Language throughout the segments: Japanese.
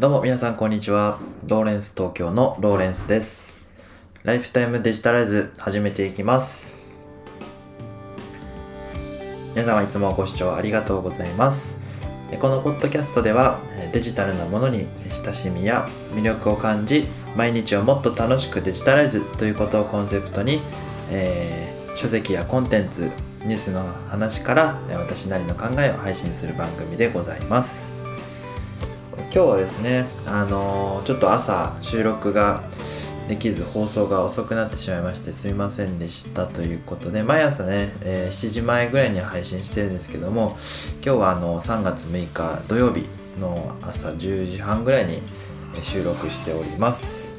どうも皆さんこんにちは。ローレンス東京のローレンスです。ライフタイムデジタライズ始めていきます。皆様いつもご視聴ありがとうございます。このポッドキャストではデジタルなものに親しみや魅力を感じ、毎日をもっと楽しくデジタライズということをコンセプトに、えー書籍やコンテンツ、ニュースの話から私なりの考えを配信する番組でございます。今日はですね、あのーちょっと朝収録ができず放送が遅くなってしまいましてすみませんでしたということで毎朝ね、えー7時前ぐらいに配信してるんですけども今日はあの3月6日土曜日の朝10時半ぐらいに収録しております、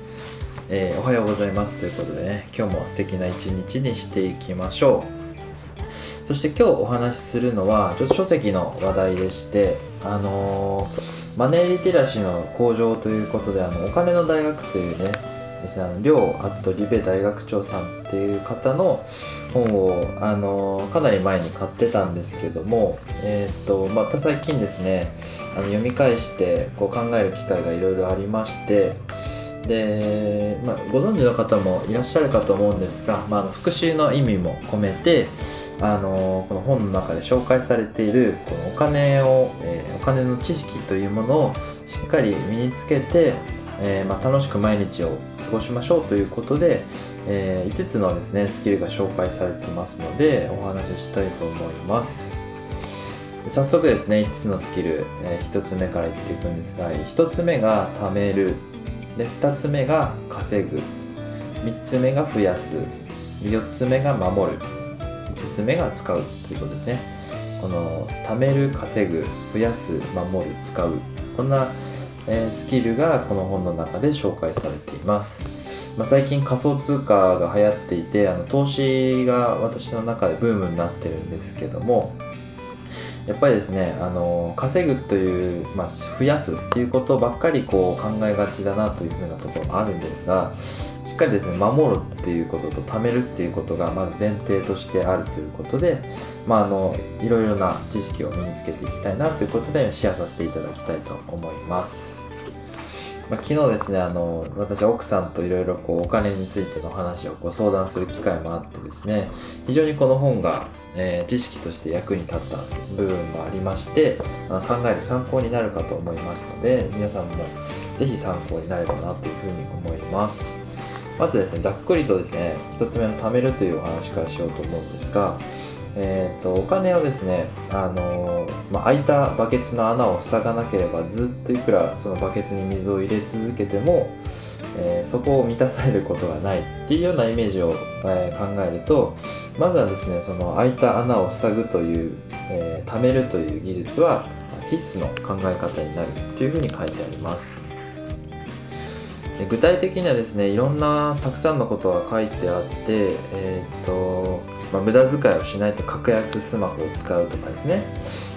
えーおはようございますということでね今日も素敵な一日にしていきましょう。そして今日お話しするのはちょっと書籍の話題でしてあのーマネーリテラシーの向上ということであのお金の大学というねですねあの両あとリベ大学長さんっていう方の本をあのーかなり前に買ってたんですけどもえーっとまた最近ですねあの読み返してこう考える機会がいろいろありましてで、まあ、ご存知の方もいらっしゃるかと思うんですが、まあ、復習の意味も込めてあのこの本の中で紹介されているこのお金を、えーお金の知識というものをしっかり身につけて、えーまあ、楽しく毎日を過ごしましょうということで、え5つのですねスキルが紹介されてますのでお話ししたいと思います。早速ですね5つのスキル、え1つ目から言っていくんですが1つ目が貯める。で2つ目が稼ぐ。3つ目が増やす。4つ目が守る。5つ目が使う。ということですね。この貯める稼ぐ。増やす守る。使う。こんな、えスキルがこの本の中で紹介されています、まあ、最近仮想通貨が流行っていてあの投資が私の中でブームになってるんですけどもやっぱりですねあの稼ぐという、まあ、増やすっていうことばっかりこう考えがちだなというふうなところもあるんですがしっかりですね守るっていうことと貯めるっていうことがまず前提としてあるということで、まあ、あのいろいろな知識を身につけていきたいなということでシェアさせていただきたいと思います。まあ、昨日ですねあの私奥さんといろいろお金についての話をこう相談する機会もあってですね非常にこの本が、えー知識として役に立った部分もありまして、まあ、考える参考になるかと思いますので皆さんもぜひ参考になればなというふうに思います。まずですねざっくりとですね1つ目の貯めるというお話からしようと思うんですがえー、とお金をですね、あのーまあ、開いたバケツの穴を塞がなければずっといくらそのバケツに水を入れ続けても、えーそこを満たされることがないっていうようなイメージを、えー考えるとまずはですねその開いた穴を塞ぐという、えー貯めるという技術は必須の考え方になるというふうに書いてあります。具体的にはですねいろんなたくさんのことが書いてあって、えーとまあ、無駄遣いをしないと格安スマホを使うとかですね、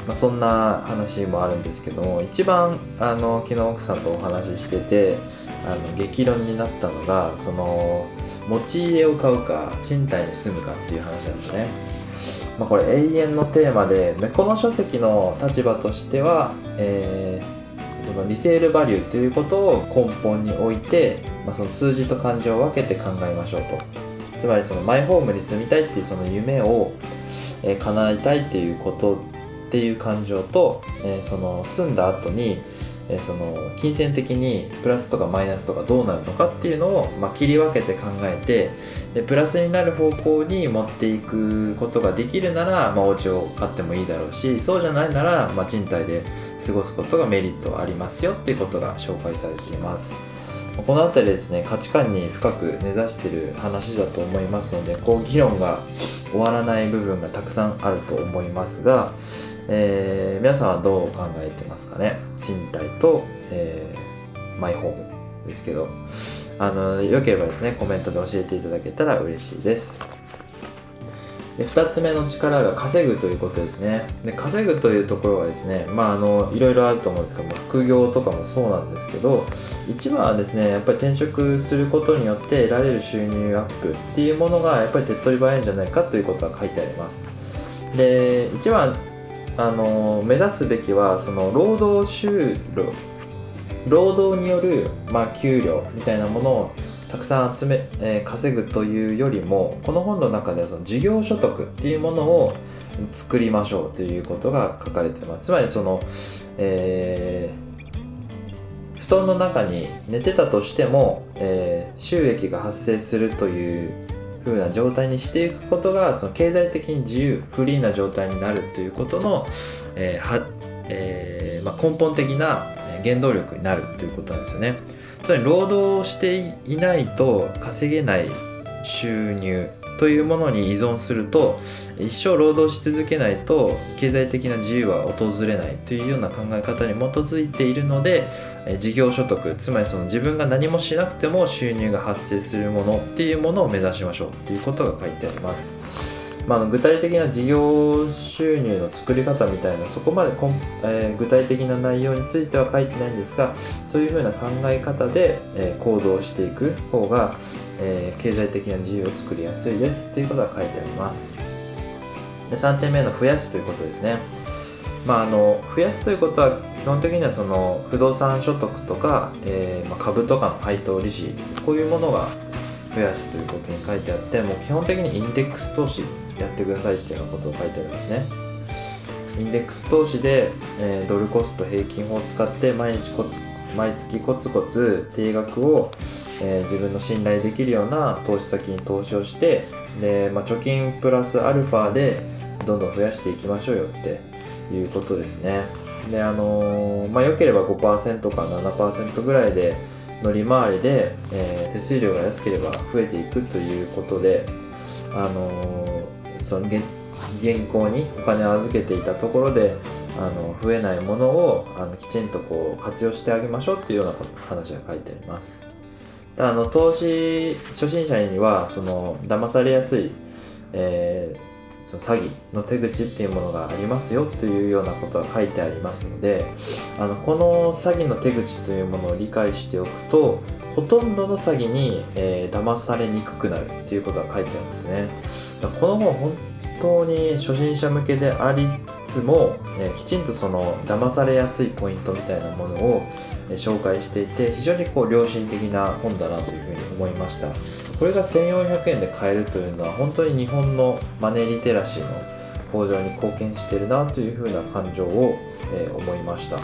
まあ、そんな話もあるんですけども一番あの昨日奥さんとお話ししててあの激論になったのがその持ち家を買うか賃貸に住むかっていう話なんですね。まあ、これ永遠のテーマでこの書籍の立場としては、えーそのリセールバリューということを根本に置いて、まあ、その数字と感情を分けて考えましょうとつまりそのマイホームに住みたいっていうその夢を、えー叶えたいっていうことっていう感情と、えーその住んだ後に、えーその金銭的にプラスとかマイナスとかどうなるのかっていうのを、まあ、切り分けて考えてでプラスになる方向に持っていくことができるなら、まあ、お家を買ってもいいだろうしそうじゃないなら、まあ、賃貸で過ごすことがメリットありますよっていうことが紹介されています。この辺りですね価値観に深く根ざしてる話だと思いますのでこう議論が終わらない部分がたくさんあると思いますが、えー皆さんはどう考えてますかね？賃貸と、えーマイホームですけど。あのよければですねコメントで教えていただけたら嬉しいです。で2つ目の力が稼ぐということですね。で稼ぐというところはですねまああのいろいろあると思うんですけども副業とかもそうなんですけど一番はですねやっぱり転職することによって得られる収入アップっていうものがやっぱり手っ取り早いんじゃないかということが書いてあります。で一番あの目指すべきはその労働収労働による、まあ、給料みたいなものをたくさん集め、えー、稼ぐというよりもこの本の中ではその事業所得っていうものを作りましょうということが書かれてます。つまりその、えー、布団の中に寝てたとしても、えー、収益が発生するという風な状態にしていくことがその経済的に自由フリーな状態になるということの、えーはえーまあ、根本的な原動力になるということなんですよね。つまり労働していないと稼げない収入というものに依存すると一生労働し続けないと経済的な自由は訪れないというような考え方に基づいているので事業所得つまりその自分が何もしなくても収入が発生するものっていうものを目指しましょうっていうことが書いてあります。まあ、具体的な事業収入の作り方みたいなそこまでこん、えー、具体的な内容については書いてないんですがそういうふうな考え方で、えー、行動していく方が、えー、経済的な自由を作りやすいですっていうことが書いてあります。で3点目の増やすということですね。まあ、あの増やすということは基本的にはその不動産所得とか、えーまあ、株とかの配当利子こういうものが増やすということに書いてあってもう基本的にインデックス投資やってくださいっていうようなことを書いてありますね。インデックス投資で、えー、ドルコスト平均法を使って毎日コツ毎月コツコツ定額を、えー、自分の信頼できるような投資先に投資をしてで、まあ、貯金プラスアルファでどんどん増やしていきましょうよっていうことですね。であのー、まあ良ければ5%か7%ぐらいで乗り回りで、えー、手数料が安ければ増えていくということであのその銀行にお金を預けていたところであの増えないものをあのきちんとこう活用してあげましょうっていうような話が書いてあります。あの投資初心者にはその騙されやすい、えーその詐欺の手口っていうものがありますよというようなことが書いてありますのであのこの詐欺の手口というものを理解しておくとほとんどの詐欺に、えー、騙されにくくなるっていうことが書いてあるんですね。この本本当に初心者向けでありつつも、えー、きちんとその騙されやすいポイントみたいなものを、えー、紹介していて非常にこう良心的な本だなというふうに思いました。これが1400円で買えるというのは本当に日本のマネーリテラシーの向上に貢献してるなというふうな感情を、えー、思いました。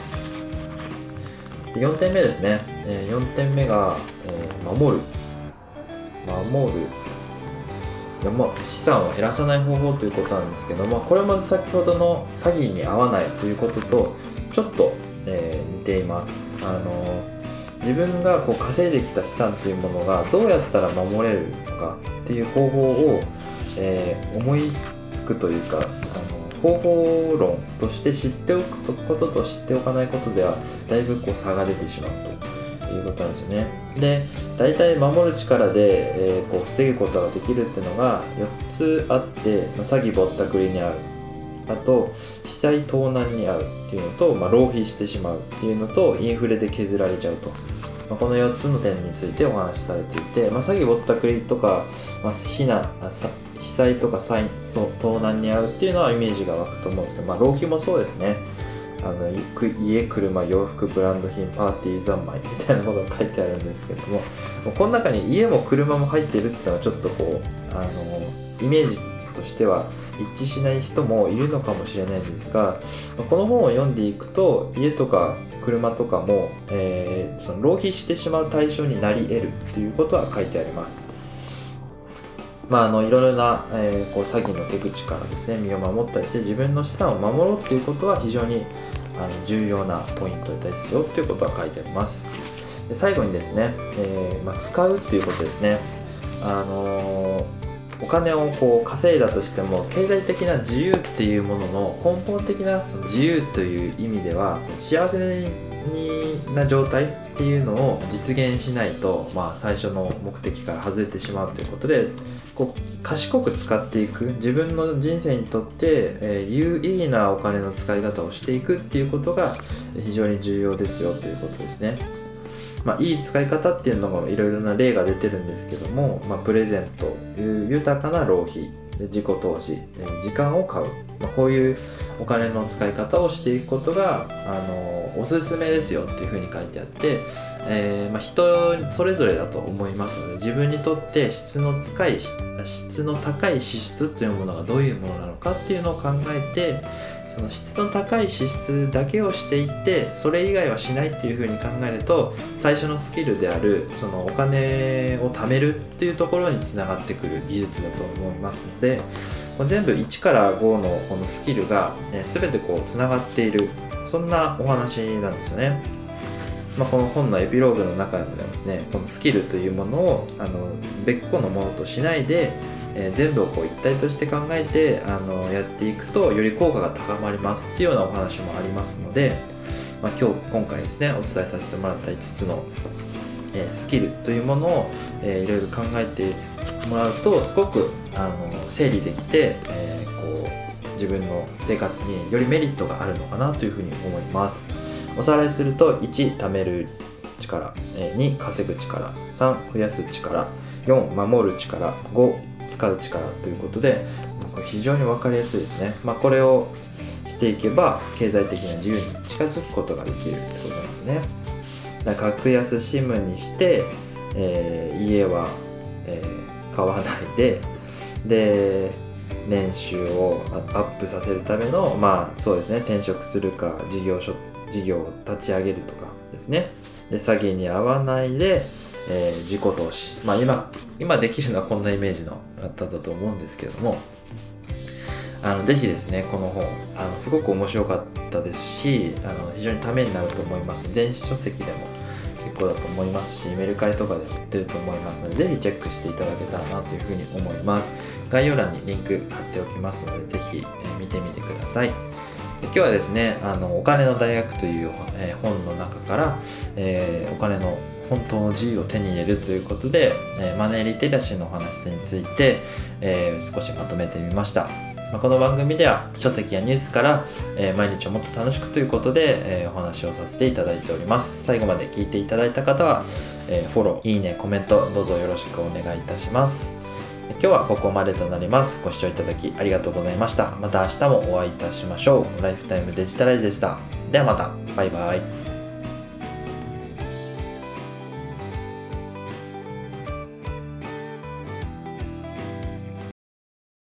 4点目ですね、えー、4点目が、えー、守る。守る。まあ、資産を減らさない方法ということなんですけどもこれも先ほどの詐欺に合わないということとちょっと、えー、似ています。あの自分がこう稼いできた資産っていうものがどうやったら守れるのかっていう方法を、えー、思いつくというかあの方法論として知っておくことと知っておかないことではだいぶこう差が出てしまうと。いうことなんですよね。で大体守る力で、えー、こう防ぐことができるっていうのが4つあって、まあ、詐欺ぼったくりに遭うあと被災盗難に遭うっていうのと、まあ、浪費してしまうっていうのとインフレで削られちゃうと、まあ、この4つの点についてお話しされていて、まあ、詐欺ぼったくりとか、まあ、避難被災とか災そう盗難に遭うっていうのはイメージが湧くと思うんですけど、まあ、浪費もそうですね。あの家車洋服ブランド品パーティー三昧みたいなことが書いてあるんですけどもこの中に家も車も入っているっていうのはちょっとこうあのイメージとしては一致しない人もいるのかもしれないんですがこの本を読んでいくと家とか車とかも、えー、その浪費してしまう対象になり得るっていうことは書いてあります。まあ、あのいろいろな、えー、こう詐欺の手口からですね身を守ったりして自分の資産を守ろうっていうことは非常にあの重要なポイントですよっていうことは書いてあります。で最後にですね、えー、まあ、使うっていうことですね。あのーお金をこう稼いだとしても経済的な自由っていうものの根本的な自由という意味では幸せな状態っていうのを実現しないと、まあ、最初の目的から外れてしまうということでこう賢く使っていく自分の人生にとって、えー、有意義なお金の使い方をしていくっていうことが非常に重要ですよということですね。まあ、いい使い方っていうのもいろいろな例が出てるんですけども、まあ、プレゼント豊かな浪費自己投資時間を買う、まあ、こういうお金の使い方をしていくことがあのおすすめですよっていうふうに書いてあって、えー、ま、人それぞれだと思いますので自分にとって質の高い質の高い支出というものがどういうものなのかっていうのを考えてその質の高い支出だけをしていってそれ以外はしないっていうふうに考えると最初のスキルであるそのお金を貯めるっていうところにつながってくる技術だと思いますので全部1から5のこのスキルが、ね、全てこうつながっているそんなお話なんですよね。まあ、この本のエピローグの中でもですねこのスキルというものをあの別個のものとしないでえー、全部をこう一体として考えてあのやっていくとより効果が高まりますっていうようなお話もありますので、まあ、今日今回ですねお伝えさせてもらった5つの、えー、スキルというものを、えー、いろいろ考えてもらうとすごくあの整理できて、えー、こう自分の生活によりメリットがあるのかなというふうに思います。おさらいすると1貯める力2稼ぐ力3増やす力4守る力5使う力ということで非常に分かりやすいですね、まあ、これをしていけば経済的な自由に近づくことができるってことなんですね。だから格安 SIM にして、えー、家は、えー、買わないでで年収をアップさせるためのまあそうですね。転職するか事業所事業を立ち上げるとかですねで詐欺に遭わないでえー、自己投資。まあ今、今できるのはこんなイメージの方だと思うんですけれども、あのぜひですね、この本、あのすごく面白かったですし、あの非常にためになると思います。電子書籍でも結構だと思いますし、メルカリとかで売ってると思いますので、ぜひチェックしていただけたらなというふうに思います。概要欄にリンク貼っておきますので、ぜひ、え見てみてください。今日はですね、あのお金の大学という、え本の中から、えー、お金の本当の自由を手に入れるということで、えマネーリテラシーのお話について、えー、少しまとめてみました。まこの番組では書籍やニュースから、えー、毎日をもっと楽しくということで、え、お話をさせていただいております。最後まで聞いていただいた方は、えフォロー、いいね、コメントどうぞよろしくお願いいたします。今日はここまでとなります。ご視聴いただきありがとうございました。また明日もお会いいたしましょう。ライフタイムデジタライズでした。ではまた。バイバイ。